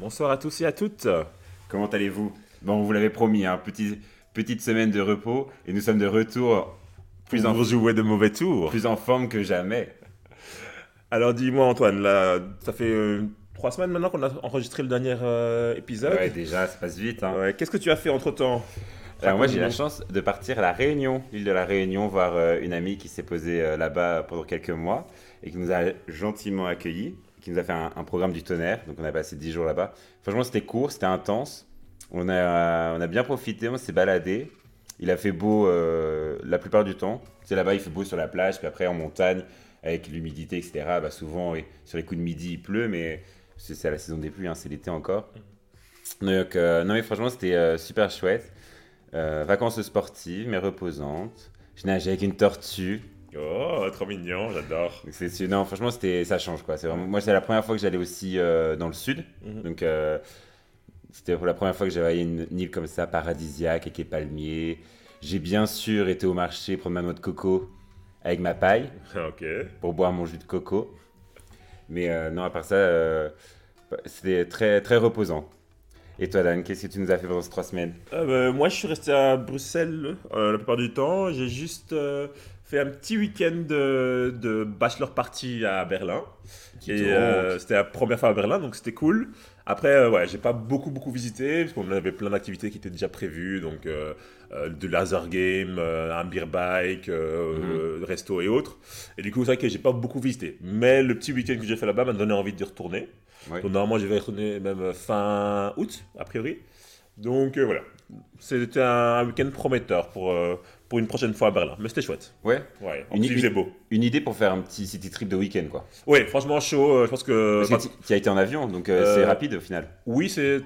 Bonsoir à tous et à toutes. Comment allez-vous? Bon, vous l'avez promis, hein, petite semaine de repos et nous sommes de retour plus en, jouer de mauvais tours. plus en forme que jamais. Alors dis-moi Antoine, là, ça fait euh, trois semaines maintenant qu'on a enregistré le dernier euh, épisode. Ouais, déjà, ça passe vite. Hein. Ouais, Qu'est-ce que tu as fait entre-temps? Alors moi, j'ai la chance de partir à La Réunion, l'île de La Réunion, voir euh, une amie qui s'est posée là-bas pendant quelques mois et qui nous a gentiment accueillis, qui nous a fait un, programme du tonnerre. Donc on a passé dix jours là-bas. Franchement, c'était court, c'était intense. On a, on a bien profité, on s'est baladé. Il a fait beau euh, la plupart du temps. C'est là-bas, il fait beau sur la plage, puis après en montagne, avec l'humidité, etc. Bah, souvent, sur les coups de midi, il pleut, mais c'est à la saison des pluies, hein, c'est l'été encore. Donc, euh, non, mais franchement, c'était euh, super chouette. vacances sportives, mais reposantes. Je nageais avec une tortue. Oh, trop mignon, j'adore. Non, franchement, ça change quoi. Vraiment... Moi, c'est la première fois que j'allais aussi dans le sud. Mhm. Donc, c'était pour la première fois que j'avais une, une, île comme ça, paradisiaque, avec les palmiers. J'ai bien sûr été au marché prendre ma noix de coco avec ma paille pour boire mon jus de coco. Mais euh, non, à part ça, euh, c'était très, très reposant. Et toi, Dan, qu'est-ce que tu nous as fait pendant ces trois semaines? Euh, bah, Moi, je suis resté à Bruxelles la plupart du temps. J'ai juste fait un petit week-end de, de, bachelor party à Berlin. c'était la première fois à Berlin, donc c'était cool. Après, euh, ouais, j'ai pas beaucoup beaucoup visité parce qu'on avait plein d'activités qui étaient déjà prévues, donc euh, euh, de laser game, un beer bike, mhm. resto et autres. Et du coup, c'est vrai que j'ai pas beaucoup visité. Mais le petit week-end que j'ai fait là-bas m'a donné envie d'y retourner. Donc normalement, je vais y retourner même fin août, a priori. Donc voilà, c'était un week-end prometteur pour, pour une prochaine fois à Berlin. Mais c'était chouette. Ouais. Ouais. Une, une, beau. une idée pour faire un petit city trip de week-end, quoi. Oui, franchement chaud. Euh, je pense que. Parce que tu as été en avion, donc euh, c'est euh, rapide au final. Oui, c'est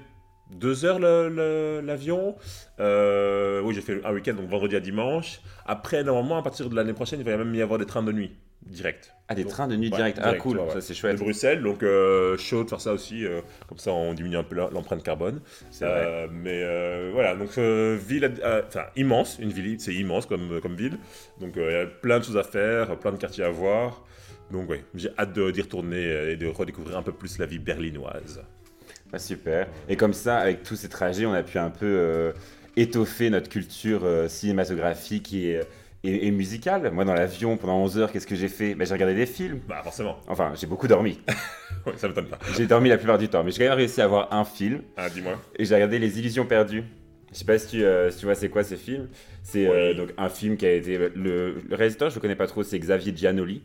deux heures l'avion. oui, j'ai fait un week-end, donc vendredi à dimanche. Après, normalement, à partir de l'année prochaine, il va même y avoir des trains de nuit direct. Ah, des trains de nuit direct. ah, cool, ça c'est chouette. De Bruxelles, donc euh, chaud de faire ça aussi, euh, comme ça on diminue un peu l'empreinte carbone. Euh, mais euh, voilà, donc ville, enfin immense, une ville, c'est immense comme, comme ville. Donc il y a plein de choses à faire, plein de quartiers à voir. Donc oui, j'ai hâte d'y retourner et de redécouvrir un peu plus la vie berlinoise. Ah, super. Et comme ça, avec tous ces trajets, on a pu un peu étoffer notre culture cinématographique et et, musical. Moi, dans l'avion, pendant 11 heures, qu'est-ce que j'ai fait? Ben, J'ai regardé des films. Bah, forcément. Enfin, j'ai beaucoup dormi. oui, ça m'étonne pas. J'ai dormi la plupart du temps, mais j'ai quand même réussi à voir un film. Ah, dis-moi. Et j'ai regardé Les Illusions perdues. Je sais pas si tu, euh, tu vois c'est quoi ces films. C'est euh, donc un film qui a été. Le, réalisateur, je le connais pas trop, c'est Xavier Giannoli.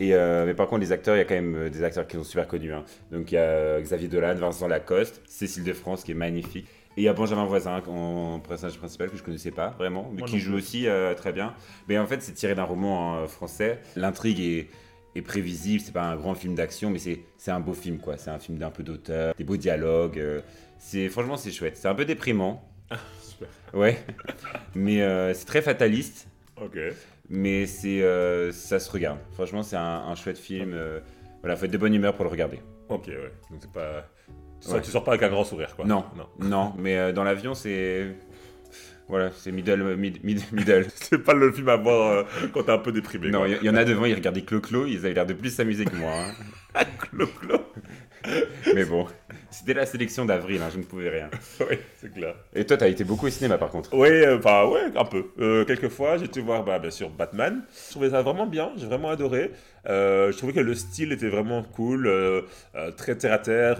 Et, euh, mais par contre, les acteurs, il y a quand même des acteurs qui sont super connus. Hein. Donc il y a Xavier Dolan, Vincent Lacoste, Cécile de France qui est magnifique. Et il y a Benjamin Voisin en personnage principal que je connaissais pas vraiment, mais qui joue aussi euh, très bien. Mais en fait, c'est tiré d'un roman hein, français. L'intrigue est, est prévisible, c'est pas un grand film d'action, mais c'est un beau film quoi. C'est un film d'un peu d'auteur, des beaux dialogues. Euh, c'est franchement c'est chouette. C'est un peu déprimant. Ah, super. Ouais, mais euh, c'est très fataliste. Ok. Mais c'est ça se regarde. Franchement, c'est un, chouette film. voilà, faut être de bonne humeur pour le regarder. Ok, ouais. Donc c'est pas tu, sors pas avec un grand sourire, quoi. Non, non, non mais euh, dans l'avion, c'est. Voilà, c'est middle. middle. c'est pas le film à voir euh, quand t'es un peu déprimé. Non, il y, en a devant, ils regardaient Clo-Clo, ils avaient l'air de plus s'amuser que moi. Hein. Clo-Clo Mais bon, c'était la sélection d'avril, hein, je ne pouvais rien. oui, c'est clair. Et toi, tu as été beaucoup au cinéma par contre Oui, euh, enfin, ouais, un peu. Euh, quelques fois, j'ai été voir, bah, bien sûr, Batman. Je trouvais ça vraiment bien, j'ai vraiment adoré. Euh, je trouvais que le style était vraiment cool, très terre à terre.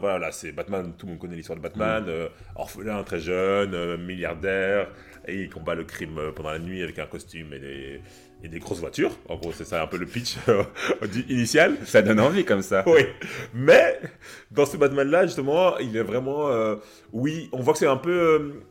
voilà, c'est Batman, tout le monde connaît l'histoire de Batman. Mm. orphelin, très jeune, milliardaire, et il combat le crime pendant la nuit avec un costume et des et des grosses voitures. En gros, c'est ça un peu le pitch euh, initial. Ça donne envie comme ça. Oui. Mais dans ce Batman-là, justement, il est vraiment. Euh, oui, on voit que c'est un peu.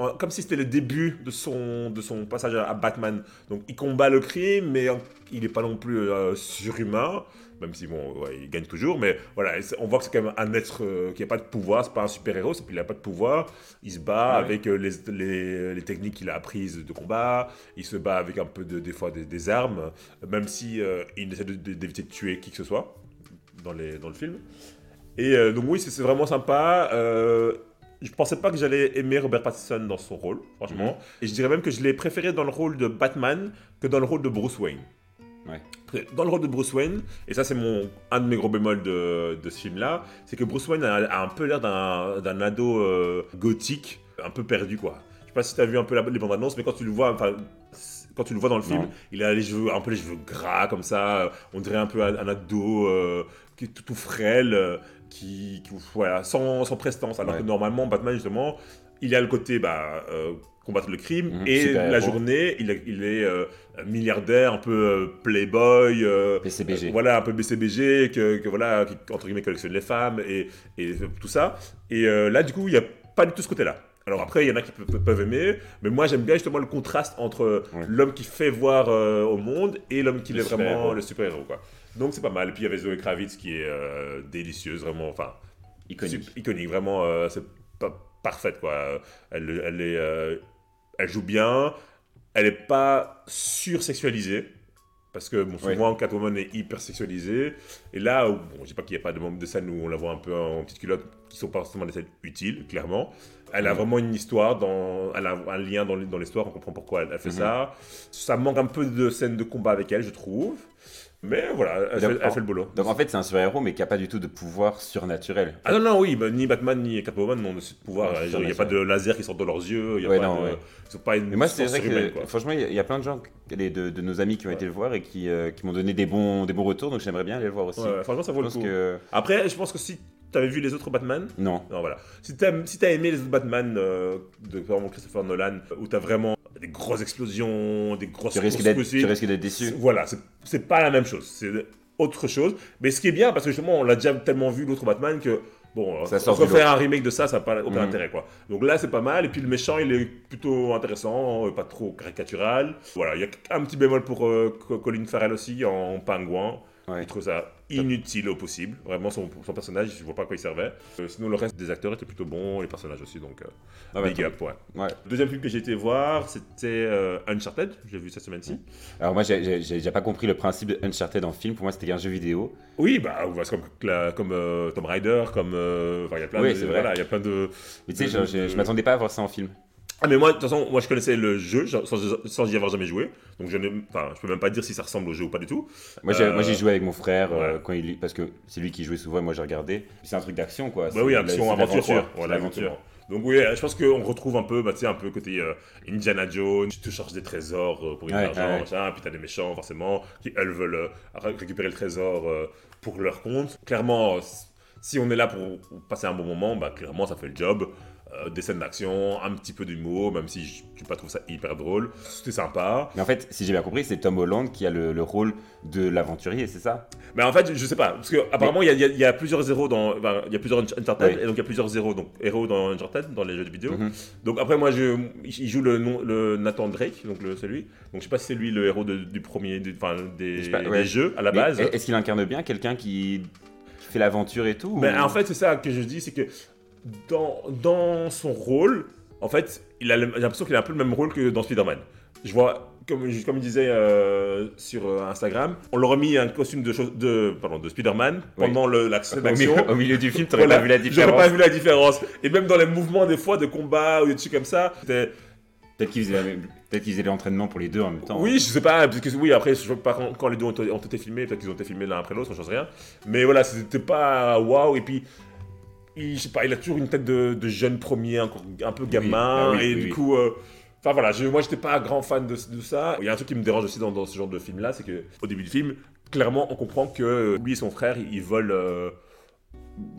Euh, comme si c'était le début de son, de son passage à Batman. Donc, il combat le crime, mais il n'est pas non plus surhumain même si bon, il gagne toujours, mais voilà, on voit que c'est quand même un être euh, qui n'a pas de pouvoir, c'est pas un super-héros, il n'a pas de pouvoir, il se bat avec euh, les, les, techniques qu'il a apprises de combat, il se bat avec un peu de, des fois des, armes, même si euh, il essaie d'éviter de, tuer qui que ce soit dans, les, dans le film. Et donc oui, c'est vraiment sympa. je pensais pas que j'allais aimer Robert Pattinson dans son rôle, franchement. Mhm. Et je dirais même que je l'ai préféré dans le rôle de Batman que dans le rôle de Bruce Wayne. Ouais. Dans le rôle de Bruce Wayne, et ça c'est mon un de mes gros bémols de, de ce film-là, c'est que Bruce Wayne a, a un peu l'air d'un ado euh, gothique, un peu perdu quoi. Je sais pas si tu as vu un peu la- les bandes annonces, mais quand tu le vois, quand tu le vois dans le film, Non. il a les cheveux, un peu les cheveux gras comme ça, on dirait un peu un, un ado euh, qui est tout, tout frêle, euh, qui, qui- voilà, sans, sans prestance. Alors Ouais. que normalement, Batman justement, il a le côté bah, euh, combattre le crime Mhm, et la journée, il, est- il est euh, milliardaire, un peu euh, playboy. euh, euh, voilà, un peu BCBG, que, que voilà, qui entre guillemets collectionne les femmes et, et tout ça. Et là, du coup, il n'y a pas du tout ce côté-là. Alors après, il y en a qui peuvent, aimer, mais moi j'aime bien justement le contraste entre Ouais. l'homme qui fait voir euh, au monde et l'homme qui Le est vraiment le super-héros. quoi. Donc c'est pas mal. Et puis il y avait Zoé Kravitz qui est euh, délicieuse, vraiment, enfin, Iconique. iconique, vraiment, euh, c'est pas parfaite quoi. Elle, elle est, euh, elle joue bien, elle est pas sursexualisée. Parce que bon, souvent, Catwoman est hyper sexualisée. Et là, bon, je dis pas qu'il n'y a pas de, de scènes où on la voit un peu en petite culotte, qui sont pas forcément des scènes utiles, clairement. Elle a Mhm. vraiment une histoire, dans, elle a un lien dans, l'histoire, on comprend pourquoi elle, elle fait Mhm. ça. Ça manque un peu de scènes de combat avec elle, je trouve. Mais voilà, elle, Donc, fait, elle en- fait le boulot. Donc en fait, c'est un super-héros, mais qui n'a pas du tout de pouvoir surnaturel. Ah non, non, oui, bah, ni Batman ni Catwoman n'ont de pouvoir. Il n'y a pas de laser qui sort de leurs yeux, il n'y a Ouais, pas non, de. ouais. Pas une Mais moi, c'est vrai que, quoi. franchement, il y, a- y plein de gens, les- de, de nos amis qui ont Ouais. été le voir et qui, euh, qui m'ont donné des bons, des bons retours, donc j'aimerais bien aller le voir aussi. Ouais, franchement, ça vaut je le coup. que. Après, je pense que si tu avais vu les autres Batman, Non. non, voilà. Si tu as, si t'as aimé les autres Batman euh, de par exemple, Christopher Nolan, où tu as vraiment des grosses explosions, des grosses Tu risques d'être possibles, tu risques d'être déçu. Voilà, c'est- pas la même chose. C'est autre chose. Mais ce qui est bien, parce que justement, on l'a déjà tellement vu l'autre Batman que. Bon, Ça euh, sort refaire un remake de ça, ça n'a pas aucun Mhm. intérêt, quoi. Donc là, c'est pas mal. Et puis le méchant, il est plutôt intéressant, euh, pas trop caricatural. Voilà, il y a un petit bémol pour euh, Co- Colin Farrell aussi, en pingouin. Ouais. Je trouve ça inutile au possible. Vraiment, son, son personnage, je vois pas à quoi il servait. Euh, sinon, le reste des acteurs étaient plutôt bons, les personnages aussi, donc euh, Ah bah, big up, ouais. Ouais. Deuxième film que j'ai été voir, c'était euh, Uncharted, je l'ai vu cette semaine-ci. Alors moi, j'ai- j'ai j'ai déjà pas compris le principe de Uncharted en film. Pour moi, c'était un jeu vidéo. Oui, bah, c'est comme, la- comme euh, Tomb Raider, comme. euh, il y a plein Oui, de. c'est vrai. Voilà, il y a plein de. Mais tu sais, je, je- je m'attendais pas à voir ça en film. Ah, mais moi, de toute façon, moi, je connaissais le jeu sans, sans y avoir jamais joué. Donc, je ne je peux même pas dire si ça ressemble au jeu ou pas du tout. Moi, j'ai Euh, moi, j'ai joué avec mon frère euh, quand il parce que c'est lui qui jouait souvent et moi j'ai regardé. C'est un truc d'action quoi. Bah C'est oui, action, aventure, Voilà, l'aventure. Donc oui, je pense qu'on retrouve un peu, bah, tu sais, un peu côté euh, Indiana Jones, tu te charges des trésors euh, pour gagner de Ouais, l'argent, ouais. puis t'as des méchants, forcément, qui, elles, veulent euh, ré- récupérer le trésor pour leur compte. Clairement, si on est là pour passer un bon moment, bah, clairement, ça fait le job. Euh, des scènes d'action, un petit peu d'humour, même si je n'ai pas trouvé ça hyper drôle. C'était sympa. Mais en fait, si j'ai bien compris, c'est Tom Holland qui a le, le rôle de l'aventurier, c'est ça? Mais en fait, je sais pas, parce que apparemment il y a- y, y plusieurs héros dans, il y a plusieurs Uncharted, Oui. et donc il y a plusieurs héros, donc héros dans Uncharted, dans les jeux de vidéo. Mhm. Donc après moi, je, il joue le, le Nathan Drake, donc le, celui. Donc je sais pas si c'est lui le héros de- du premier, du- enfin des, Je sais pas, ouais. des jeux à la Mais base. Est-ce qu'il incarne bien quelqu'un qui, qui fait l'aventure et tout Mais ou- en fait, c'est ça que je dis, c'est que dans, dans son rôle, en fait, il a l'impression qu'il a un peu le même rôle que dans Spider-Man. Je vois, comme, comme il disait euh, sur euh, Instagram, on leur a mis un costume de, de, pardon, de Spider-Man Oui. pendant le- la scène au milieu, au milieu du film, t'aurais Voilà, pas vu la J'aurais différence. pas vu la différence. Et même dans les mouvements, des fois, de combat ou des trucs comme ça, c'était. Peut-être qu'ils faisaient, faisaient l'entraînement pour les deux en même temps. Oui, je sais pas, parce que oui, après, je sais pas quand, quand les deux ont, été- ont été filmés, peut-être qu'ils ont été filmés l'un après l'autre, je sais rien. Mais voilà, c'était pas waouh. Et puis, il, je sais pas, il a toujours une tête de, de jeune premier, un peu gamin. Ah oui, et oui, du coup. euh, Enfin voilà, je, moi j'étais pas grand fan de, de ça. Il y a un truc qui me dérange aussi dans, dans ce genre de film là, c'est que au début du film, clairement on comprend que lui et son frère ils, ils volent euh,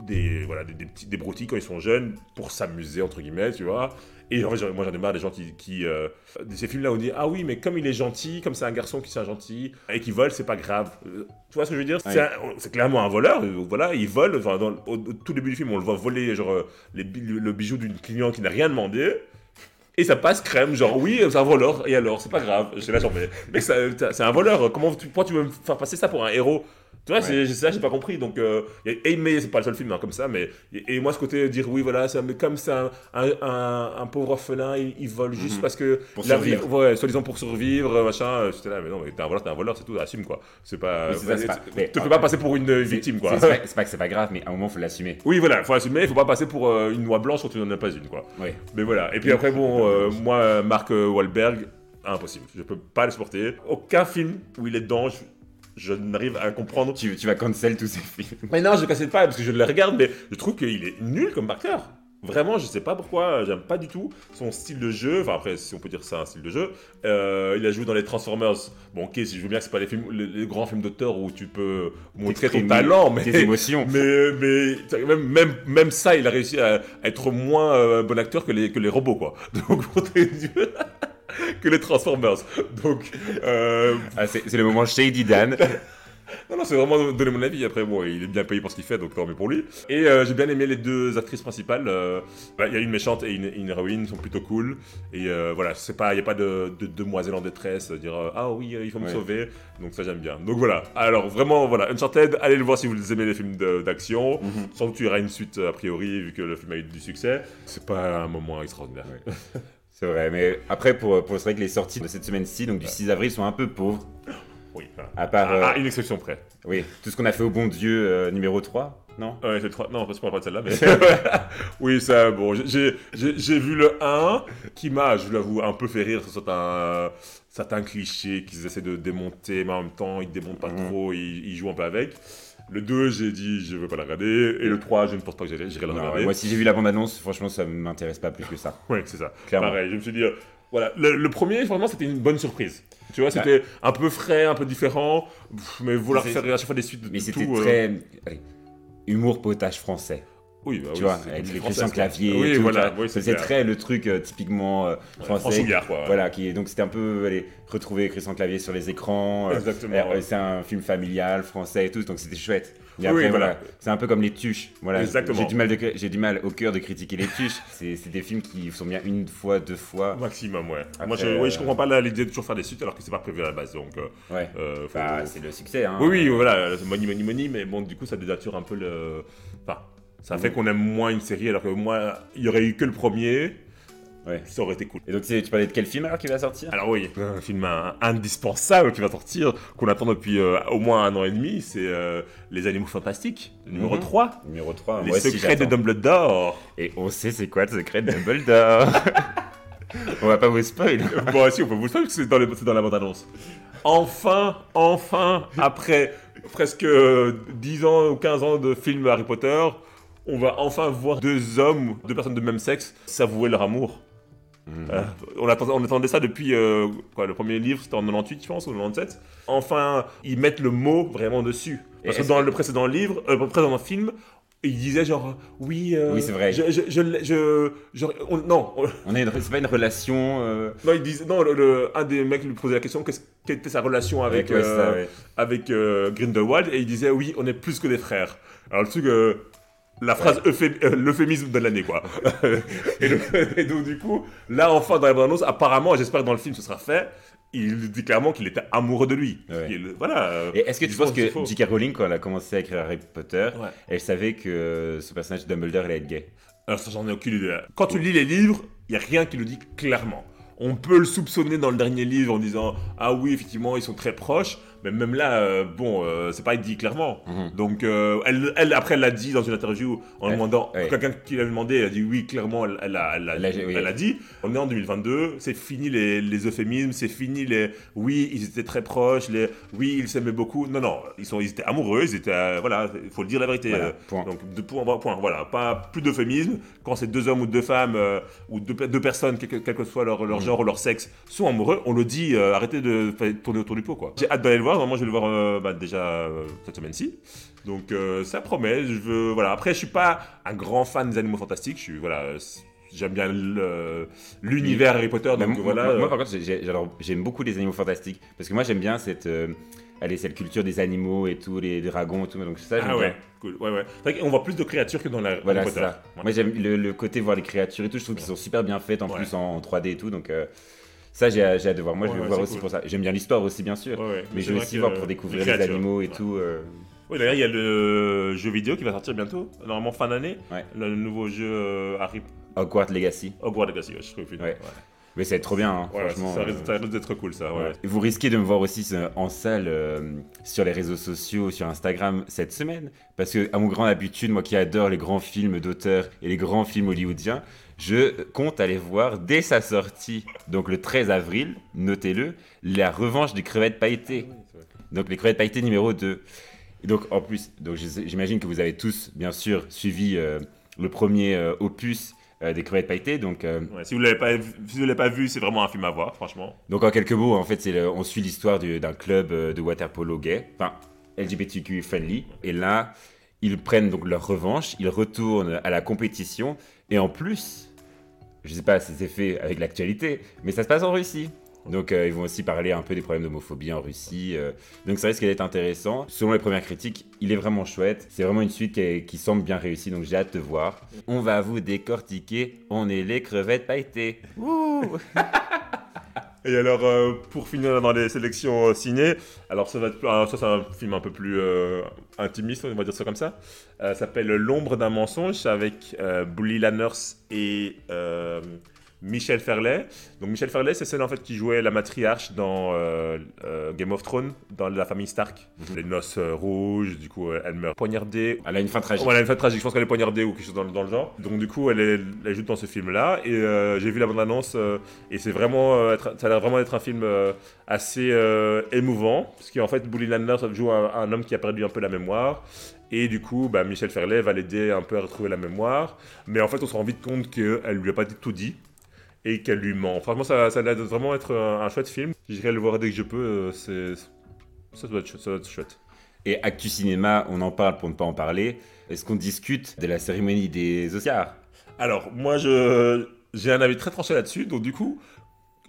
des, voilà, des, des petits des broutilles quand ils sont jeunes pour s'amuser entre guillemets, tu vois. Et en fait, moi j'en ai marre des gens qui, qui euh, de ces films là on dit ah oui mais comme il est gentil, comme c'est un garçon qui est gentil et qui vole c'est pas grave. Euh, Tu vois ce que je veux dire? Ouais. C'est clairement un voleur. euh, voilà, il vole. Enfin, dans, au, au tout début du film on le voit voler genre les, le bijou d'une cliente qui n'a rien demandé. Et ça passe crème, genre oui, c'est un voleur, et alors, c'est pas grave. Je suis là, genre, mais mec, c'est un voleur, comment tu, pourquoi tu veux me faire passer ça pour un héros? Tu vois, c'est c'est ça, j'ai pas compris. Donc, euh, et, mais c'est pas le seul film hein, comme ça, mais. Et, et moi, ce côté, dire oui, voilà, c'est un- mais comme c'est un, un, un- un pauvre orphelin, il, il vole juste Mhm. parce que. Pour la vie- survivre. Ouais, soi-disant pour survivre, machin. euh, J'étais là, mais non, mais t'es un voleur, t'es un voleur, c'est tout, assume quoi. C'est pas. Oui, ça, c'est pas- te- mais- te fais pas passer pour une victime quoi. C'est pas, que c'est pas grave, mais à un moment, faut l'assumer. Oui, voilà, faut assumer, faut pas passer pour euh, une noix blanche quand tu n'en as pas une quoi. Oui. Mais voilà. Et puis après, bon, euh, moi, Marc Wahlberg, impossible. Je peux pas le supporter. Aucun film où il est dedans, je, je n'arrive à comprendre. Tu, tu vas cancel tous ces films. Mais non, je ne casse pas parce que je le regarde, mais je trouve qu'il est nul comme acteur. Vraiment, je sais pas pourquoi, j'aime pas du tout son style de jeu. Enfin, après, si on peut dire ça, un style de jeu. Euh, il a joué dans les Transformers. Bon, ok, si je veux bien que c'est pas les, films, les, les grands films d'auteur où tu peux montrer ton talent, mais. Tes émotions. Mais, mais même, même, même ça, il a réussi à être moins euh, bon acteur que les, que les robots, quoi. Donc, pour te dire, que les Transformers. Donc, euh, Ah, c'est le moment Shady Dan. non, non, c'est vraiment donner mon avis. Après, bon, il est bien payé pour ce qu'il fait, donc tant mieux pour lui. Et euh, j'ai bien aimé les deux actrices principales. euh, bah, Il y a une méchante et une, une héroïne, sont plutôt cool. Et euh, voilà, il n'y a pas de, de demoiselle en détresse, dire ah oui, il faut me Ouais. sauver. Donc ça, j'aime bien. Donc voilà. Alors vraiment, voilà, Uncharted, allez le voir si vous aimez les films d'action. Mhm. Sans doute, il y aura une suite a priori, vu que le film a eu du succès. C'est pas un moment extraordinaire. Ouais. C'est vrai, mais après, pour, pour c'est vrai que les sorties de cette semaine-ci, donc du 6 avril, sont un peu pauvres. Oui. À part, euh, À une exception près. oui, tout ce qu'on a fait au bon Dieu euh, numéro 3, non? Ouais, c'est le trois- Non, je parle pas de celle-là, mais. oui, ça, bon. j'ai- vu le 1 qui m'a, je l'avoue, un peu fait rire sur certains, certains clichés qu'ils essaient de démonter, mais en même temps, ils démontent pas Mhm. trop, ils, ils jouent un peu avec. Le 2, j'ai dit, je veux pas le regarder. Et le 3, je ne pense pas que j'irai le Non, regarder. Moi, si j'ai vu la bande-annonce, franchement, ça m'intéresse pas plus que ça. Ouais, c'est ça. Clairement. Pareil, je me suis dit, euh, voilà, le, le premier, franchement, c'était une bonne surprise. Tu vois, c'était un peu frais, un peu différent, mais vouloir faire à chaque fois des suites de Mais tout, c'était euh, très. allez, humour potage français. Oui, bah tu oui, vois, avec les Christian quoi. Clavier. Oui, voilà, oui, c'est très le truc euh, typiquement euh, français. Quoi. ouais. Voilà, qui est, donc c'était un peu allez, retrouver Christian Clavier sur les écrans. euh, Exactement. euh, c'est un film familial français et tout, donc c'était chouette. Et Oui, après, voilà, voilà. c'est un peu comme les tuches. Voilà, Exactement. J'ai du mal, de, j'ai du mal au cœur de critiquer les tuches. c'est, des films qui sont bien une fois, deux fois. Maximum, ouais. Après, Moi, je, oui, je euh, comprends pas l'idée de toujours faire des suites alors que c'est pas prévu à la base. Donc, euh, Ouais. euh, Bah, c'est le succès. Hein. oui, oui, voilà, money, money, money, mais bon, du coup, ça dénature un peu le. Enfin, ça fait qu'on aime moins une série alors que moi, il y aurait eu que le premier, Ouais. ça aurait été cool. Et donc, tu parlais de quel film alors qui va sortir? Alors, oui, un film un- indispensable qui va sortir, qu'on attend depuis euh, au moins un an et demi, c'est euh, Les Animaux Fantastiques, numéro Mhm. 3. Numéro 3. Les moi secrets de. Dumbledore. Et on sait c'est quoi le secret de Dumbledore. on va pas vous spoil. bon, si, on peut vous parce que c'est dans, la bande-annonce. Enfin, enfin, après presque euh, 10 ans ou 15 ans de films Harry Potter, on va enfin voir deux hommes, deux personnes de même sexe, s'avouer leur amour. Mhm. Euh, on, attendait, on attendait ça depuis euh, quoi, le premier livre, c'était en 98, je pense, ou 97. Enfin, ils mettent le mot vraiment dessus. Parce que dans le précédent livre, euh, le précédent film, ils disaient genre, oui, euh, Oui, c'est vrai. Je, je, je, je- je- on- non, on- On est, c'est pas une relation euh, non, ils disent, non, le, le- un des mecs lui posait la question, qu'est-ce- quelle était sa relation avec, avec, ouais, euh, ça, ouais. avec Grindelwald, et il disait, oui, on est plus que des frères. Alors le truc, la phrase euphé- euh, l'euphémisme de l'année, quoi. et, le- et donc du coup, là, enfin, dans la bande-annonce, apparemment, j'espère que dans le film, ce sera fait, il dit clairement qu'il était amoureux de lui. Ouais. Il- voilà. euh, Et est-ce que tu penses que. J.K. Rowling, quand elle a commencé à écrire Harry Potter, Ouais. elle savait que ce personnage de Dumbledore allait être gay? Alors ça, j'en ai aucune idée. Quand tu lis les livres, il n'y a rien qui le dit clairement. On peut le soupçonner dans le dernier livre en disant Ah oui, effectivement, ils sont très proches. Mais même là, euh, bon, euh, c'est pas dit clairement. Mhm. Donc, euh, elle, elle, après, elle l'a dit dans une interview en Ouais, demandant. ouais. Quelqu'un qui l'a demandé, elle a dit oui, clairement, elle, elle a, elle a- Elle a- oui. elle a dit. On est en 2022, c'est fini les, les euphémismes, c'est fini les. Oui, ils étaient très proches, les. Oui, ils s'aimaient beaucoup. Non, non, ils, sont, ils étaient amoureux, ils étaient. euh, voilà, il faut le dire la vérité. Voilà, point. donc, de point, point, voilà, pas plus d'euphémisme. Quand c'est deux hommes ou deux femmes, ou deux, deux personnes, quel que, quel que soit leur, leur Mm. genre ou leur sexe, sont amoureux, on le dit, arrêtez de tourner autour du pot, quoi. J'ai hâte d'aller le voir, normalement je vais le voir euh, bah, déjà euh, cette semaine-ci. Donc euh, ça promet, je veux, voilà. Après, je suis pas un grand fan des animaux fantastiques, je suis, voilà, j'aime bien le- l'univers Harry Potter, donc moi, voilà. moi, moi, par contre, j'ai- j'ai- alors, j'aime beaucoup les animaux fantastiques. Parce que moi, j'aime bien cette, euh, allez, cette culture des animaux et tout, les dragons et tout. Donc, ça, j'aime ah bien. ouais, cool, ouais, ouais. C'est vrai qu'on voit plus de créatures que dans la Voilà, Harry c'est Potter. ça. Ouais. Moi, j'aime le, le côté voir les créatures et tout. Je trouve qu'ils sont super bien faites en Ouais. plus en, en 3D et tout. Donc, euh, ça, j'ai hâte de voir. Moi, je vais voir aussi cool. pour ça. J'aime bien l'histoire aussi, bien sûr. Mais je vrai aussi voir euh, pour découvrir les animaux et tout. euh, Oui, d'ailleurs, il y a le jeu vidéo qui va sortir bientôt, normalement fin d'année. Ouais. Le nouveau jeu euh, Harry Hogwarts Legacy. Hogwarts Legacy, ouais, je trouve. Ouais. Mais c'est trop bien, hein, franchement. ça euh, risque, ça risque d'être cool, ça. Et Vous risquez de me voir aussi euh, en salle euh, sur les réseaux sociaux, sur Instagram cette semaine, parce que à mon grand habitude, moi qui adore les grands films d'auteurs et les grands films hollywoodiens, je compte aller voir dès sa sortie, donc le 13 avril, notez-le, la revanche des crevettes pailletées. Donc les crevettes pailletées numéro 2. Et donc en plus, donc j'imagine que vous avez tous bien sûr suivi euh, le premier euh, opus euh, des crevettes pailletées, donc euh, Ouais, si vous l'avez pas, vu- si vous l'avez pas vu, c'est vraiment un film à voir, franchement. donc en quelques mots, en fait, le- on suit l'histoire du- d'un club euh, de water polo gay, enfin LGBTQ friendly. Et là, ils prennent donc leur revanche, ils retournent à la compétition. Et en plus, je sais pas si c'est fait avec l'actualité, mais ça se passe en Russie. Donc euh, ils vont aussi parler un peu des problèmes d'homophobie en Russie. euh. donc ça risque d'être intéressant. Selon les premières critiques, il est vraiment chouette. C'est vraiment une suite qui, semble bien réussie, donc j'ai hâte de voir. On va vous décortiquer, on est les crevettes pailletées. Wouh Et alors, euh, pour finir dans les sélections euh, ciné, alors ça va être, alors ça c'est un film un peu plus euh, intimiste, on va dire ça comme ça. Euh, ça s'appelle L'ombre d'un mensonge, avec Bully Lanners et Michel Ferlet. Donc Michel Ferlet, c'est celle en fait qui jouait la matriarche dans euh, euh, Game of Thrones, dans la famille Stark. Les noces euh, rouges, du coup elle meurt poignardée. Elle a une fin tragique. Voilà, une fin tragique, je pense qu'elle est poignardée ou quelque chose dans, le- dans le genre. Donc du coup, elle, est, elle joue dans ce film-là. Et j'ai vu la bande-annonce et c'est vraiment, être- ça a l'air vraiment d'être un film assez émouvant. Parce qu'en fait, Bully Landers joue un, un homme qui a perdu un peu la mémoire. Et du coup, bah, Michel Ferlet va l'aider un peu à retrouver la mémoire. Mais en fait, on se rend vite compte qu'elle lui a pas tout dit. Et qu'elle lui ment. Franchement, ça, ça a vraiment être un, un chouette film. J'irai le voir dès que je peux. euh, c'est, ça, doit être, chouette- ça doit être chouette. Et Actu Cinéma, on en parle pour ne pas en parler. Est-ce qu'on discute de la cérémonie des Oscars? Alors, moi, je, j'ai un avis très tranché là-dessus. Donc, du coup,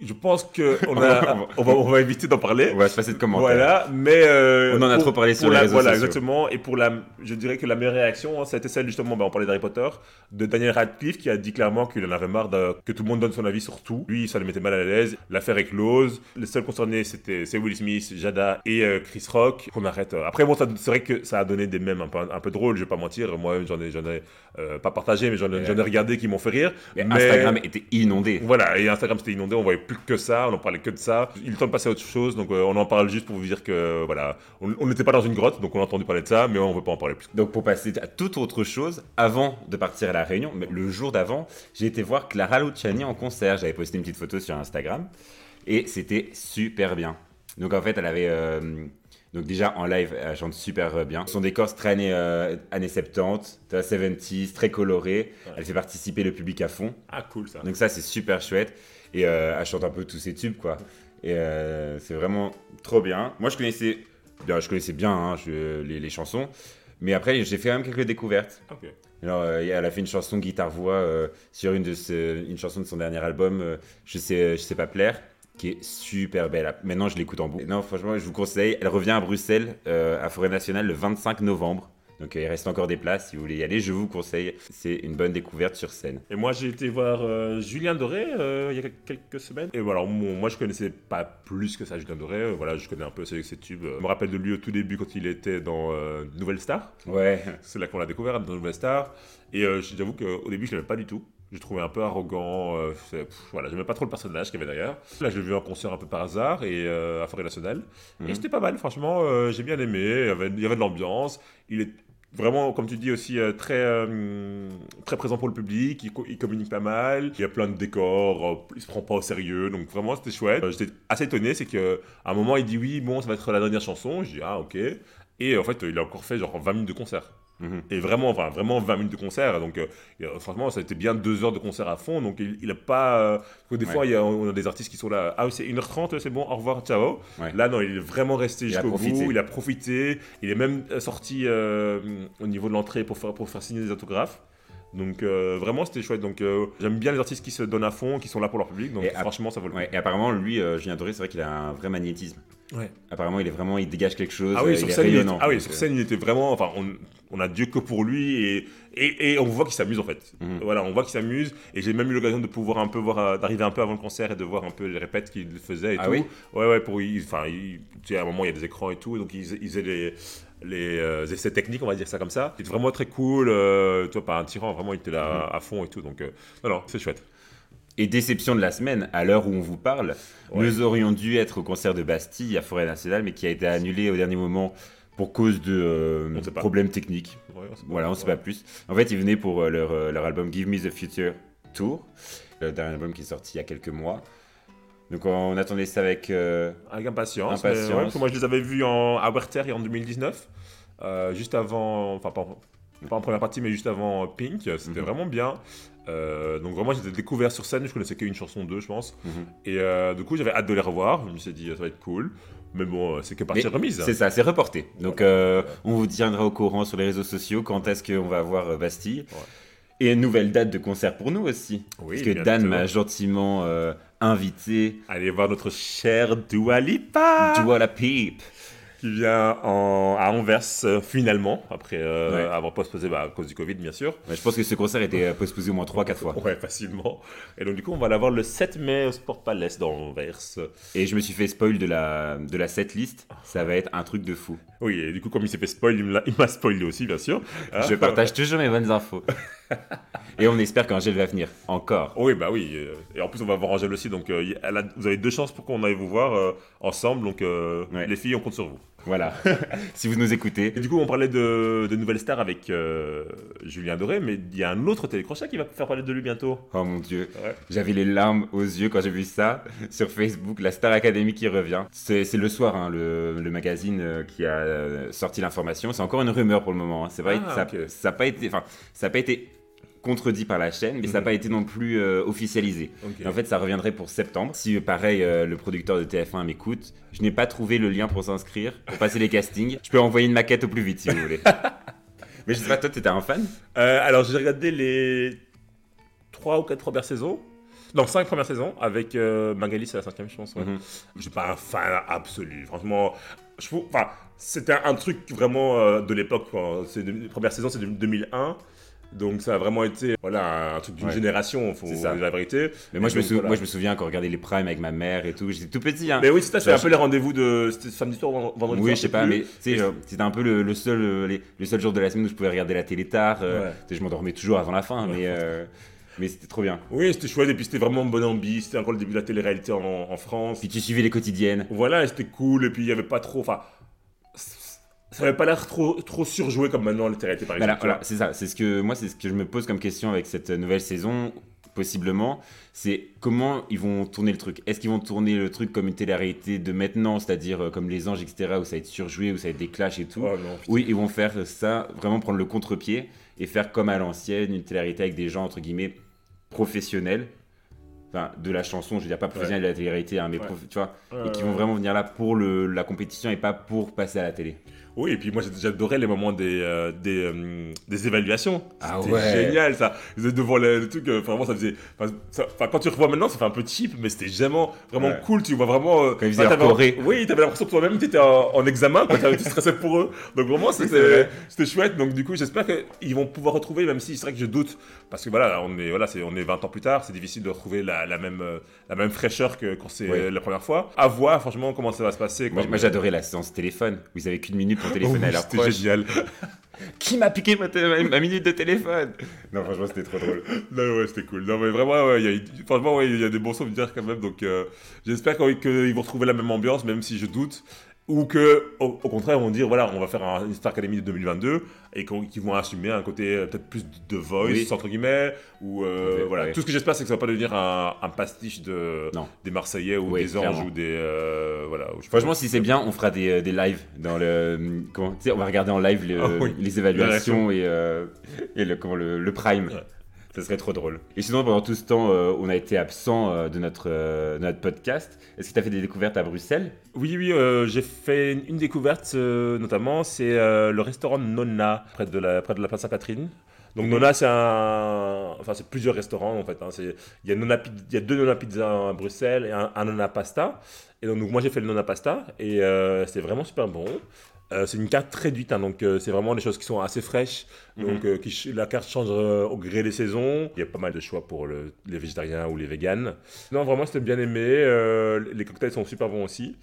je pense qu'on a, on va, on va éviter d'en parler. On va se passer de commentaires. Voilà, mais euh, On en a trop parlé sur les la- réseaux Voilà, sociaux. exactement. Et pour la, je dirais que la meilleure réaction, hein, c'était celle justement, bah, on parlait d'Harry Potter, de Daniel Radcliffe qui a dit clairement qu'il en avait marre de- que tout le monde donne son avis sur tout. Lui, ça le mettait mal à l'aise. L'affaire est close. Les seuls concernés, c'était c'est Will Smith, Jada et euh, Chris Rock. Qu'on arrête. Après, bon, c'est vrai que ça a donné des mèmes un peu, un peu drôles. Je vais pas mentir. Moi, j'en ai, j'en ai euh, pas partagé, mais j'en ai, regardé qui m'ont fait rire. Mais- Instagram était inondé. voilà, et Instagram c'était inondé, on voyait plus que ça, on en parlait que de ça. Il est temps de passer à autre chose, donc euh, on en parle juste pour vous dire que voilà, on n'était pas dans une grotte, donc on a entendu parler de ça, mais on veut pas en parler plus. Donc pour passer à toute autre chose, avant de partir à la Réunion, mais le jour d'avant, j'ai été voir Clara Luciani en concert. J'avais posté une petite photo sur Instagram et c'était super bien. Donc en fait, elle avait euh, donc déjà en live, elle chante super euh, bien. Son décor c'est très années, euh, années 70, t'as 70s, très coloré. Elle fait participer le public à fond. Ah cool ça. Donc ça c'est super chouette et euh, elle chante un peu tous ses tubes quoi. Et euh, c'est vraiment trop bien. Moi je connaissais bien, je connaissais bien hein, je- les, les chansons, mais après j'ai fait quand même quelques découvertes. Alors euh, elle a fait une chanson guitare voix euh, sur une de ses- une chanson de son dernier album, euh, je sais je sais pas plaire, qui est super belle. Maintenant je l'écoute en boucle. Non franchement je vous conseille. Elle revient à Bruxelles à Forêt Nationale le 25 novembre. Donc euh, il reste encore des places si vous voulez y aller. Je vous conseille. C'est une bonne découverte sur scène. Et moi j'ai été voir euh, Julien Doré euh, il y a quel- quelques semaines. Et voilà, moi je connaissais pas plus que ça Julien Doré, voilà, je connais un peu ses, ses tubes. Je me rappelle de lui au tout début quand il était dans Nouvelle Star. Ouais. C'est là qu'on l'a découvert dans Nouvelle Star. Et j'avoue qu'au début, je l'aimais pas du tout. Je le trouvais un peu arrogant. Euh, pff, voilà, j'aimais pas trop le personnage qu'il y avait derrière. Là, je l'ai vu en concert un peu par hasard et euh, à Forêt Nationale. Mhm. Et c'était pas mal, franchement. euh, j'ai bien aimé. Il y avait, il y avait de l'ambiance. Il est vraiment, comme tu dis aussi, euh, très, euh, très présent pour le public. Il, il communique pas mal. Il y a plein de décors. euh, il se prend pas au sérieux. Donc vraiment, c'était chouette. J'étais assez étonné. C'est qu'à un moment, il dit oui, bon, ça va être la dernière chanson. Je dis ah, ok. Et en fait, il a encore fait genre 20 minutes de concert. Mhm. Et vraiment, enfin, vraiment 20 minutes de concert. Donc, euh, euh, franchement, ça a été bien deux heures de concert à fond. Donc, il, il a pas. euh, parce que des Ouais. fois, il y a, on a des artistes qui sont là. Ah, c'est 1h30, c'est bon, au revoir, ciao. Ouais. Là, non, il est vraiment resté jusqu'au bout. Il a profité. Il est même sorti euh, au niveau de l'entrée pour faire, pour faire signer des autographes. Donc, euh, vraiment, c'était chouette. Donc, euh, j'aime bien les artistes qui se donnent à fond, qui sont là pour leur public. Donc, Et franchement, ça vaut le coup. Ouais, et apparemment, lui, euh, Julien Doré, c'est vrai qu'il a un vrai magnétisme. Ouais. Apparemment, il est vraiment, il dégage quelque chose. Ah euh, oui, il sur est scène, il était, rayonnant. ah oui, Donc, sur euh, scène, il était vraiment. Enfin, on, on a Dieu que pour lui et, et, et on voit qu'il s'amuse en fait. Mhm. Voilà, on voit qu'il s'amuse et j'ai même eu l'occasion de pouvoir un peu voir, euh, d'arriver un peu avant le concert et de voir un peu les répètes qu'il faisait et Ah tout. oui Ouais, ouais, pour. Enfin, tu sais, à un moment, il y a des écrans et tout, donc ils, ils faisaient les. Les euh, essais techniques, on va dire ça comme ça. C'était vraiment très cool. Euh, toi, pas un tyran, vraiment, il était là à fond et tout. Donc, euh, non, non, c'est chouette. Et déception de la semaine, à l'heure où on vous parle, Ouais. nous aurions dû être au concert de Bastille à Forêt Nationale, mais qui a été annulé au dernier moment pour cause de sait problèmes techniques. Ouais, on sait pas. Voilà, on sait Ouais. pas plus. En fait, ils venaient pour leur, leur album Give Me the Future Tour, le dernier album qui est sorti il y a quelques mois. Donc on attendait ça avec... euh, Avec impatience. Impatience. mais ouais, parce que moi, je les avais vus en, à Werther en 2019, euh, juste avant, enfin, pas, pas en première partie, mais juste avant Pink. C'était Mhm. vraiment bien. Euh, donc, vraiment, j'étais découvert sur scène. Je connaissais qu'une chanson d'eux, je pense. mhm. Et du coup, j'avais hâte de les revoir. Je me suis dit, ça va être cool. Mais bon, c'est que partie Mais remise. C'est ça, c'est reporté. Donc on vous tiendra au courant sur les réseaux sociaux quand est-ce qu'on va voir euh, Bastille? Ouais. Et une nouvelle date de concert pour nous aussi. Oui, Parce que Dan m'a gentiment euh, invité. Allez voir notre chère Dua Lipa. Dua la qui vient en- à Anvers euh, finalement, après euh, Ouais. avoir postposé bah, à cause du Covid bien sûr. Ouais, je pense que ce concert était euh, postposé au moins 3-4 fois. Ouais, facilement. Et donc du coup on va l'avoir le 7 mai au Sport Palace d'Anvers. Et je me suis fait spoil de la, de la setlist. Ça va être un truc de fou. Oui, et du coup comme il s'est fait spoil, il m'a spoilé aussi bien sûr. Je partage toujours mes bonnes infos. Et on espère qu'Angèle va venir. Encore. Oui, bah oui. euh, Et en plus on va voir Angèle aussi, donc euh, y- elle a- vous avez deux chances pour qu'on aille vous voir euh, ensemble. Donc euh, Ouais. les filles, on compte sur vous. Voilà. si vous nous écoutez. Et du coup on parlait de, de nouvelles stars avec euh, Julien Doré, mais il y a un autre télécrochet qui va faire parler de lui bientôt. Oh mon dieu. Ouais. J'avais les larmes aux yeux quand j'ai vu ça sur Facebook, la Star Academy qui revient. C'est le soir, hein, le, le magazine qui a sorti l'information. C'est encore une rumeur pour le moment. hein. C'est vrai Ah, ça n'a pas été, enfin, ça a pas été contredit par la chaîne, mais ça n'a Mhm. pas été non plus euh, officialisé. En fait, ça reviendrait pour septembre. Si, euh, pareil, euh, le producteur de TF1 m'écoute, je n'ai pas trouvé le lien pour s'inscrire, pour passer les castings. Je peux envoyer une maquette au plus vite si vous voulez. mais je sais pas, toi, t'étais un fan? Euh, alors, j'ai regardé les 3 ou 4 premières saisons. Non, 5 premières saisons avec Magali, c'est la cinquième, je pense. Ouais. Mhm. Je suis pas un fan absolu. Franchement, je trouve. Enfin, c'était un, un truc vraiment de l'époque. quoi. C'est de- premières saisons, c'est de 2001. Donc, ça a vraiment été voilà, un truc d'une Ouais. génération, faut C'est ça. dire la vérité. Mais moi je, me donc, sou- voilà. moi, je me souviens quand on regardait les primes avec ma mère et tout. J'étais tout petit. Hein. Mais oui, c'est ça, c'était Ça, un peu les rendez-vous de c'était samedi soir, vend- vendredi Oui, soir. je sais pas, plus. mais tu sais, genre, c'était un peu le, le seul, euh, les- le seul jour de la semaine où je pouvais regarder la télé tard. euh, Ouais. Je m'endormais toujours avant la fin, Ouais. mais, euh, mais c'était trop bien. Oui, c'était chouette. Et puis, c'était vraiment bonne ambiance. C'était encore le début de la télé-réalité en, en France. Puis tu suivais les quotidiennes. Voilà, et c'était cool. Et puis, il n'y avait pas trop. Enfin, ça n'avait pas l'air trop, trop surjoué comme maintenant la télé-réalité, par Voilà, exemple. voilà, c'est ça. C'est ce que moi, c'est ce que je me pose comme question avec cette nouvelle saison, possiblement. C'est comment ils vont tourner le truc. Est-ce qu'ils vont tourner le truc comme une télé-réalité de maintenant, c'est-à-dire euh, comme les anges, etc., où ça va être surjoué, où ça va être des clashs et tout. Oh, non. Oui, ils vont faire ça, vraiment prendre le contre-pied et faire comme à l'ancienne, une télé-réalité avec des gens, entre guillemets, professionnels. Enfin, de la chanson, je veux dire, pas professionnels de la télé-réalité, hein, mais Ouais. prof- tu vois, Euh, et qui vont vraiment venir là pour le, la compétition et pas pour passer à la télé. Oui, et puis moi j'ai- j'adorais les moments des, euh, des, euh, des évaluations. Ah C'était ouais. génial ça. Vous êtes devant le, le truc, euh, vraiment ça faisait. Enfin, quand tu revois maintenant, ça fait un peu cheap, mais c'était vraiment, vraiment Ouais. cool. Tu vois vraiment. Quand ils t'avais- choré. Oui, t'avais l'impression que toi-même t'étais en, en examen, quand tu stressé pour eux. Donc vraiment c'était chouette. Donc du coup, j'espère qu'ils vont pouvoir retrouver, même si c'est vrai que je doute. Parce que voilà, on est, voilà, c'est, on est 20 ans plus tard, c'est difficile de retrouver la, la même, la même fraîcheur que quand c'est la première fois. À voir, franchement, comment ça va se passer. Moi, moi, j'adorais la séance téléphone, ils avaient qu'une minute téléphoner Oh, à leur C'était proche. génial. Qui m'a piqué ma, minute de téléphone? Non, franchement, c'était trop drôle. Non, ouais, c'était cool. Non, mais vraiment, ouais, il y a, ouais, y des bons souvenirs quand même. Donc, euh, j'espère qu'ils qu'ils vont retrouver la même ambiance, même si je doute. Ou que, au, au contraire, ils vont dire, voilà, on va faire un, une Star Academy de 2022 et qu'ils vont assumer un côté euh, peut-être plus de voice, Oui. entre guillemets. Ou, euh, voilà. Tout ce que j'espère, c'est que ça va pas devenir un, un pastiche de, Non. des Marseillais ou des Anges ou des. euh, voilà. ou Franchement, pas. si c'est bien, on fera des, des lives dans le. Comment on va regarder en live le- Ah les évaluations et, euh, et le, comment, le, le prime. Ouais. Ça serait trop drôle. Et sinon, pendant tout ce temps, euh, on a été absent euh, de, notre, euh, notre podcast. Est-ce que tu as fait des découvertes à Bruxelles? Oui, oui, j'ai fait une, découverte notamment, c'est le restaurant Nonna, près de la, près de la place Sainte-Catherine. Donc Nonna, c'est enfin plusieurs restaurants en fait. hein. Il y a Nonna Pi- il y a deux Nonna Pizza à Bruxelles et un, un Nonna Pasta. Et donc, moi j'ai fait le Nonna Pasta et euh, c'est vraiment super bon. Euh, c'est une carte réduite, hein, donc euh, c'est vraiment des choses qui sont assez fraîches. Donc euh, qui la carte change au gré des saisons. Il y a pas mal de choix pour le- les végétariens ou les véganes. Non, vraiment c'était bien aimé. les cocktails sont super bons aussi.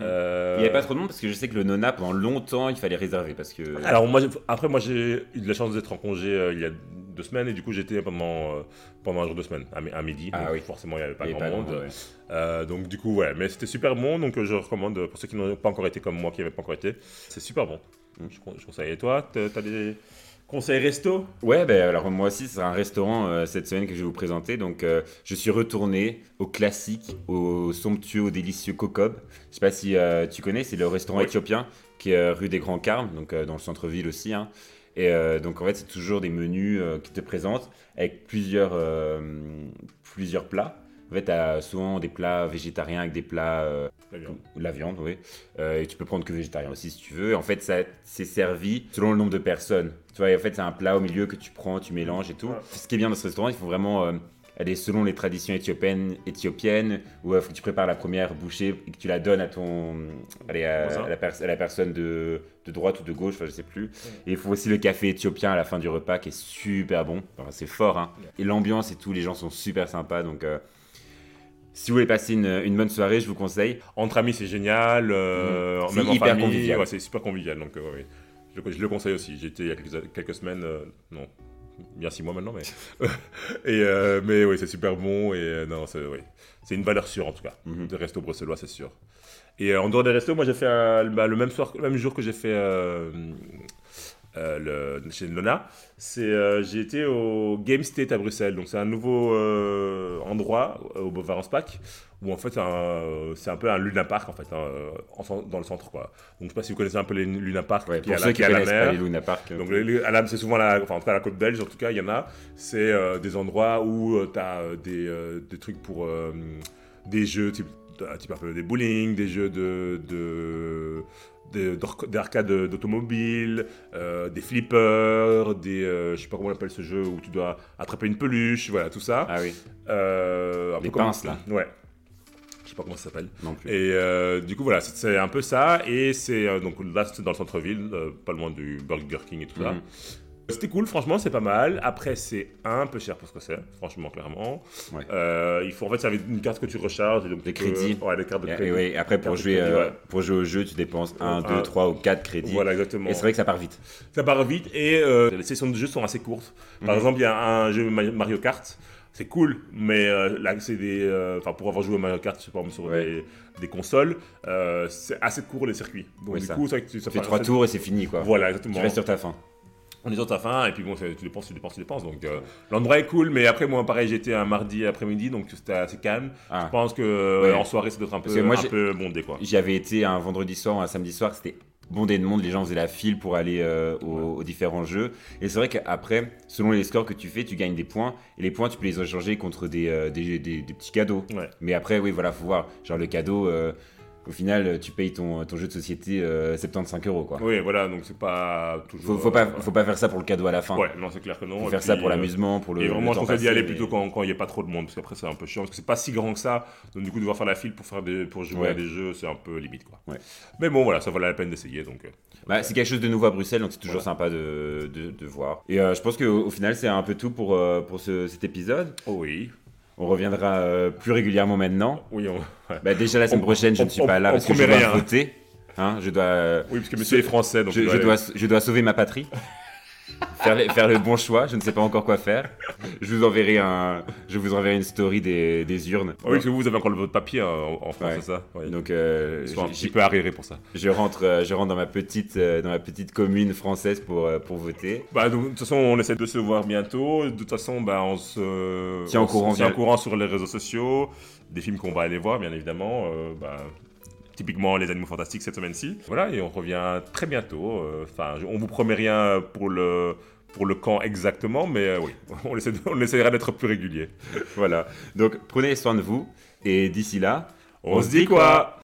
Euh, Il n'y avait pas trop de monde parce que je sais que le Nona, pendant longtemps, il fallait réserver parce que. Alors moi, après moi j'ai eu de la chance d'être en congé il y a deux semaines et du coup j'étais pendant euh, pendant un jour de semaine à, mi- à midi. Ah donc oui. Forcément il n'y avait pas grand monde. ouais. Euh, donc du coup ouais, mais c'était super bon donc euh, je recommande pour ceux qui n'ont pas encore été comme moi qui n'avaient pas encore été, c'est super bon. Mm. Je, con- je conseille. Et toi, t'as des conseils resto? Ouais, ben alors moi aussi, c'est un restaurant euh, cette semaine que je vais vous présenter. Donc, je suis retourné au classique, au somptueux, au délicieux Kokob. Je sais pas si tu connais, c'est le restaurant Oui. éthiopien qui est rue des Grands Carmes, donc dans le centre-ville aussi. hein. Et euh, donc, en fait, c'est toujours des menus euh, qui te présentent avec plusieurs, euh, plusieurs plats. En fait, tu as souvent des plats végétariens avec des plats Très bien. la viande, oui. Et tu peux prendre que végétarien aussi si tu veux. En fait, ça c'est servi selon le nombre de personnes. Tu vois, et en fait, c'est un plat au milieu que tu prends, tu mélanges et tout. Ouais. Ce qui est bien dans ce restaurant, il faut vraiment euh, aller selon les traditions éthiopiennes, éthiopiennes où il faut que tu prépares la première bouchée et que tu la donnes à ton, allez, à, la, pers- à la personne de, de droite ou de gauche, enfin, je sais plus. Et il faut aussi le café éthiopien à la fin du repas qui est super bon. Enfin, c'est fort, hein. Et l'ambiance et tout, les gens sont super sympas, donc. euh, si vous voulez passer une, une bonne soirée, je vous conseille. Entre amis, c'est génial. euh, Mhm. C'est en famille, convivial. ouais, c'est super convivial. Donc, euh, ouais. Je, le- je le conseille aussi. J'y étais il y a quelques, quelques semaines. Non, bien six mois maintenant, mais. et, euh, mais oui, c'est super bon. Et euh, non, c'est. C'est une valeur sûre en tout cas. Mhm. Des restos bruxellois, c'est sûr. Et euh, en dehors des restos, moi j'ai fait bah, le même soir, le même jour que j'ai fait le, chez Lona, j'ai été au Game State à Bruxelles. Donc c'est un nouveau endroit au Bovarenspark où en fait un- c'est un peu un Luna Park en fait hein, dans le centre quoi. Donc je sais pas si vous connaissez un peu les Luna Park Ouais, qui pour ceux la, qui la mer. pas les Luna Park. Donc à la- c'est souvent la, enfin en tout cas la côte belge en tout cas il y en a. C'est euh, des endroits où tu as des, euh, des trucs pour euh, des jeux type, un type un peu des bowling, des jeux de, de euh, des flippers, des euh, je sais pas comment on appelle ce jeu où tu dois attraper une peluche, voilà tout ça. Ah oui, Euh, un Les peu comme- pinces, là. Ouais. Pas comment ça s'appelle. non plus. Et euh, du coup, voilà, c'est- un peu ça. Et c'est euh, donc là, c'est dans le centre-ville, euh, pas loin du Burger King et tout ça. Mhm. C'était cool, franchement, c'est pas mal. Après, c'est un peu cher pour ce que c'est, franchement, clairement. Ouais. Euh, il faut en fait, ça avait une carte que tu recharges. Et donc Les crédits. Ouais, les cartes de Et, crédit. et ouais, après, pour jouer, crédit, euh, ouais. pour jouer au jeu, tu dépenses 1, Un- 2, 3 ou 4 crédits. Voilà, exactement. Et c'est vrai que ça part vite. Ça part vite et euh, les sessions de jeu sont assez courtes. Par Mhm. exemple, il y a un jeu Ma- Mario Kart. C'est cool, mais euh, là, c'est des. euh, Enfin, pour avoir joué à Mario Kart, je sais pas, sur Ouais. des, des consoles, euh, c'est assez court les circuits. Donc, du ça. coup, c'est tu- ça Tu fais fait- 3 tours et c'est fini, quoi. Voilà, exactement. Tu restes sur ta fin. On est sur ta fin, et puis bon, c'est- tu dépenses, tu dépenses, tu dépenses. Donc, l'endroit est cool, mais après, moi, pareil, j'étais un mardi après-midi, donc c'était assez calme. Je Ah. pense que Ouais. en soirée, ça doit être un peu, moi, un peu bondé, quoi. J'y avais été un vendredi soir un samedi soir, c'était bondé de monde, les gens faisaient la file pour aller euh, aux, aux différents jeux. Et c'est vrai qu'après, selon les scores que tu fais, tu gagnes des points. Et les points, tu peux les échanger contre des, euh, des, des- des petits cadeaux. Ouais. Mais après, oui, voilà, faut voir. Genre le cadeau, euh, au final, tu payes ton, ton jeu de société euh, 75 euros, quoi. Oui, voilà, donc c'est pas toujours. Faut, faut, pas, euh, faut pas faire ça pour le cadeau à la fin. Ouais, non, c'est clair que non. Faut Et faire ça pour euh, l'amusement, pour le. Et le vraiment, je temps conseille d'y aller plutôt quand il n'y a pas trop de monde, parce qu'après c'est un peu chiant, parce que c'est pas si grand que ça. Donc du coup, devoir faire la file pour, faire des, pour jouer Ouais. à des jeux, c'est un peu limite, quoi. Ouais. Mais bon, voilà, ça valait la peine d'essayer, donc. euh, Bah, c'est quelque chose de nouveau à Bruxelles, donc c'est toujours Voilà. sympa de, de, de voir. Et euh, je pense qu'au au final, c'est un peu tout pour, euh, pour ce- cet épisode. Oh oui. On reviendra euh, plus régulièrement maintenant. Oui, on- ouais. Bah, déjà la semaine On- prochaine, je on- ne suis pas là parce que je dois rien. voter. Hein, je dois, euh, oui, parce que monsieur est français, donc je, je dois, je dois sauver ma patrie. Faire, le, faire le bon choix. Je ne sais pas encore quoi faire. Je vous enverrai un, je vous enverrai une story des, des urnes. Ah oui, parce que vous, vous avez encore le vote papier en, en France, Ouais. c'est ça ouais. Donc euh, Ils sont un petit peu arriérés pour ça. je rentre, euh, je rentre dans ma petite, euh, dans ma petite commune française pour, euh, pour voter. Bah, donc, de toute façon, on essaie de se voir bientôt. De toute façon, bah, on se Tiens au courant tient via- au courant sur les réseaux sociaux, des films qu'on va aller voir, bien évidemment. Euh, bah, typiquement, Les Animaux Fantastiques cette semaine-ci. Voilà, et on revient très bientôt. Euh, Enfin, je- on vous promet rien pour le pour le camp exactement, mais euh, oui, on, essaie on essaiera d'être plus régulier. Voilà. Donc prenez soin de vous et d'ici là, On, se dit quoi?